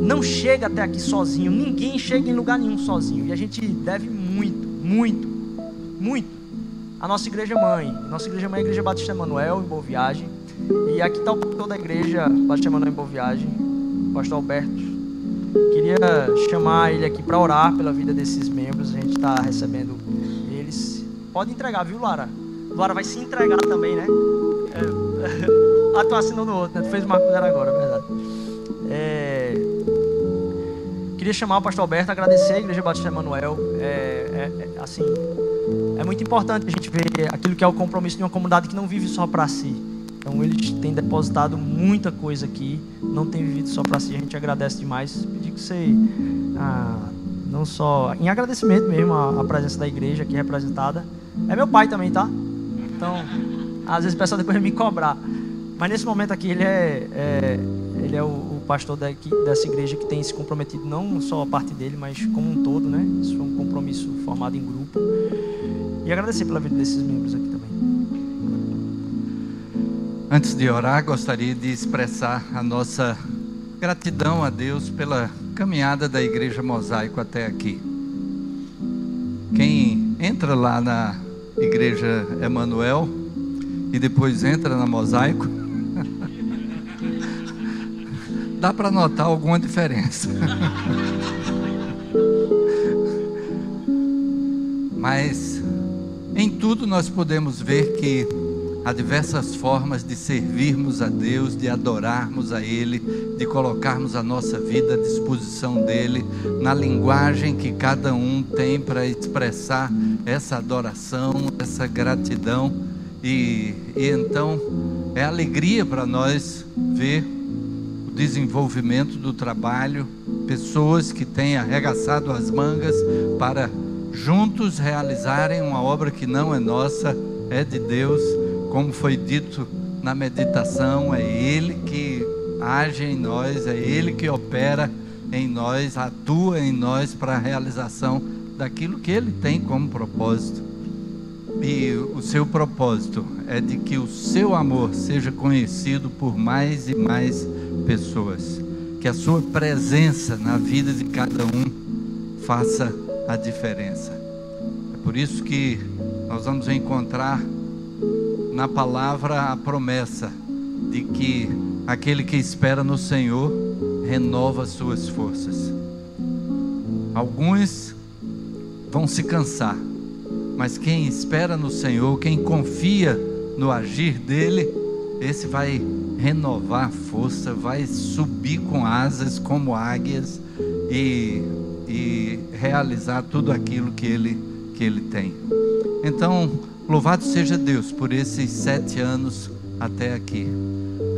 não chega até aqui sozinho, ninguém chega em lugar nenhum sozinho. E a gente deve muito, muito, muito a nossa igreja mãe. Nossa igreja mãe é a Igreja Batista Emanuel, em Boa Viagem. E aqui está o pastor da igreja Batista Emanuel em Boa Viagem, pastor Alberto. Queria chamar ele aqui para orar pela vida desses membros. A gente está recebendo eles. Pode entregar, viu, Lara? Lara vai se entregar também, né? É, ah, tu assinou no outro, né? Tu fez Marco Zero agora, é verdade. É, queria chamar o pastor Alberto, agradecer a Igreja Batista Emanuel. É, é, é, assim, é muito importante a gente ver aquilo que é o compromisso de uma comunidade que não vive só para si. Então eles têm depositado muita coisa aqui, não tem vivido só para si. A gente agradece demais. Pedir que você ah, não só em agradecimento mesmo a, presença da igreja aqui representada. É meu pai também, tá? Então, às vezes o pessoal depois me cobrar. Mas nesse momento aqui ele é, é ele é o, o pastor dessa igreja que tem se comprometido não só a parte dele, mas como um todo, né? Isso foi um compromisso formado em grupo. E agradecer pela vida desses membros aqui. Antes de orar, gostaria de expressar a nossa gratidão a Deus pela caminhada da Igreja Mosaico até aqui. Quem entra lá na Igreja Emanuel e depois entra na Mosaico, dá para notar alguma diferença. Mas em tudo nós podemos ver que há diversas formas de servirmos a Deus, de adorarmos a Ele, de colocarmos a nossa vida à disposição dEle, na linguagem que cada um tem para expressar essa adoração, essa gratidão. E, e então é alegria para nós ver o desenvolvimento do trabalho, pessoas que têm arregaçado as mangas para juntos realizarem uma obra que não é nossa, é de Deus, como foi dito na meditação, é Ele que age em nós, é Ele que opera em nós, atua em nós para a realização daquilo que Ele tem como propósito. E o seu propósito é de que o seu amor seja conhecido por mais e mais pessoas, que a sua presença na vida de cada um faça a diferença. É por isso que nós vamos encontrar na palavra a promessa de que aquele que espera no Senhor renova suas forças. Alguns vão se cansar, mas quem espera no Senhor, quem confia no agir dele, esse vai renovar força, vai subir com asas como águias e e realizar tudo aquilo que ele, que ele tem. Então, louvado seja Deus por esses sete anos até aqui.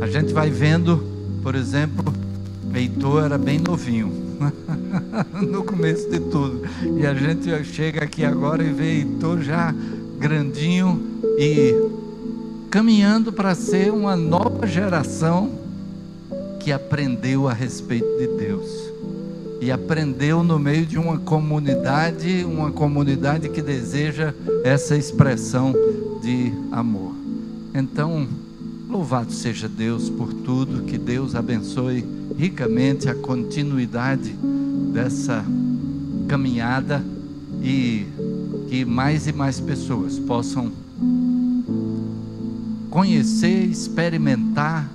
A gente vai vendo, por exemplo, Heitor era bem novinho no começo de tudo. E a gente chega aqui agora e vê Heitor já grandinho e caminhando para ser uma nova geração que aprendeu a respeito de Deus e aprendeu no meio de uma comunidade, uma comunidade que deseja essa expressão de amor. Então, louvado seja Deus por tudo, que Deus abençoe ricamente a continuidade dessa caminhada e que mais e mais pessoas possam conhecer, experimentar,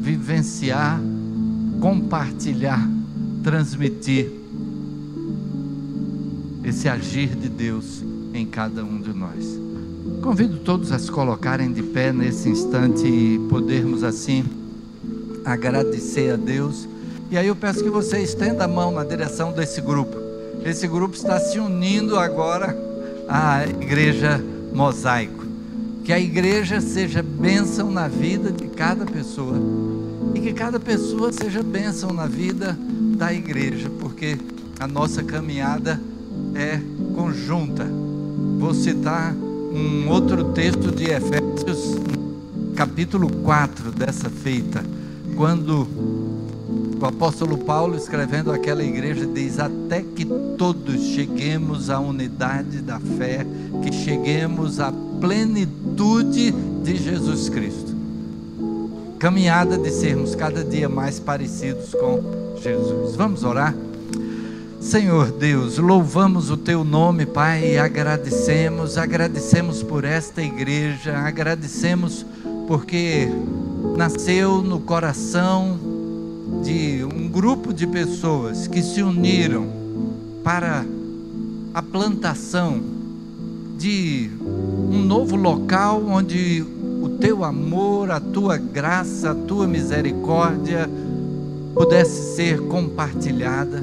vivenciar, compartilhar transmitir esse agir de Deus em cada um de nós. Convido todos a se colocarem de pé nesse instante e podermos assim agradecer a Deus. E aí eu peço que você estenda a mão na direção desse grupo. Esse grupo está se unindo agora à igreja mosaico. Que a igreja seja bênção na vida de cada pessoa. E que cada pessoa seja bênção na vida da igreja, porque a nossa caminhada é conjunta. Vou citar um outro texto de Efésios, capítulo 4 dessa feita, quando o apóstolo Paulo, escrevendo aquela igreja, diz: Até que todos cheguemos à unidade da fé, que cheguemos à plenitude de Jesus Cristo. Caminhada de sermos cada dia mais parecidos com Jesus. Vamos orar? Senhor Deus, louvamos o teu nome, Pai, e agradecemos, agradecemos por esta igreja, agradecemos porque nasceu no coração de um grupo de pessoas que se uniram para a plantação de um novo local onde teu amor, a tua graça, a tua misericórdia, pudesse ser compartilhada,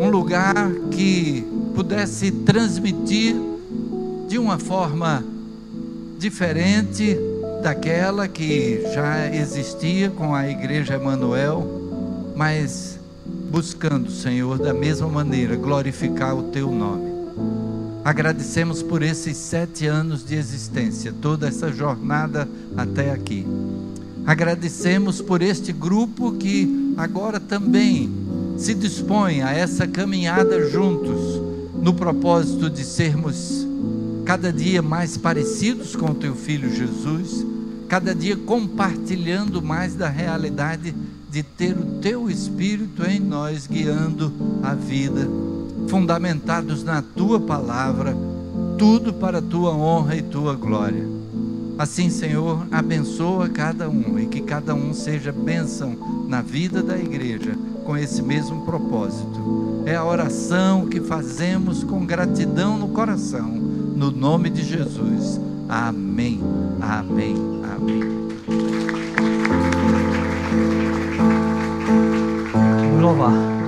um lugar que pudesse transmitir de uma forma diferente daquela que já existia com a Igreja Emanuel, mas buscando, Senhor, da mesma maneira, glorificar o Teu nome. Agradecemos por esses sete anos de existência, toda essa jornada até aqui. Agradecemos por este grupo que agora também se dispõe a essa caminhada juntos, no propósito de sermos cada dia mais parecidos com o Teu Filho Jesus, cada dia compartilhando mais da realidade de ter o Teu Espírito em nós guiando a vida fundamentados na tua palavra, tudo para tua honra e tua glória. Assim, Senhor, abençoa cada um e que cada um seja bênção na vida da igreja com esse mesmo propósito. É a oração que fazemos com gratidão no coração, no nome de Jesus. Amém, amém, amém. Vamos louvar.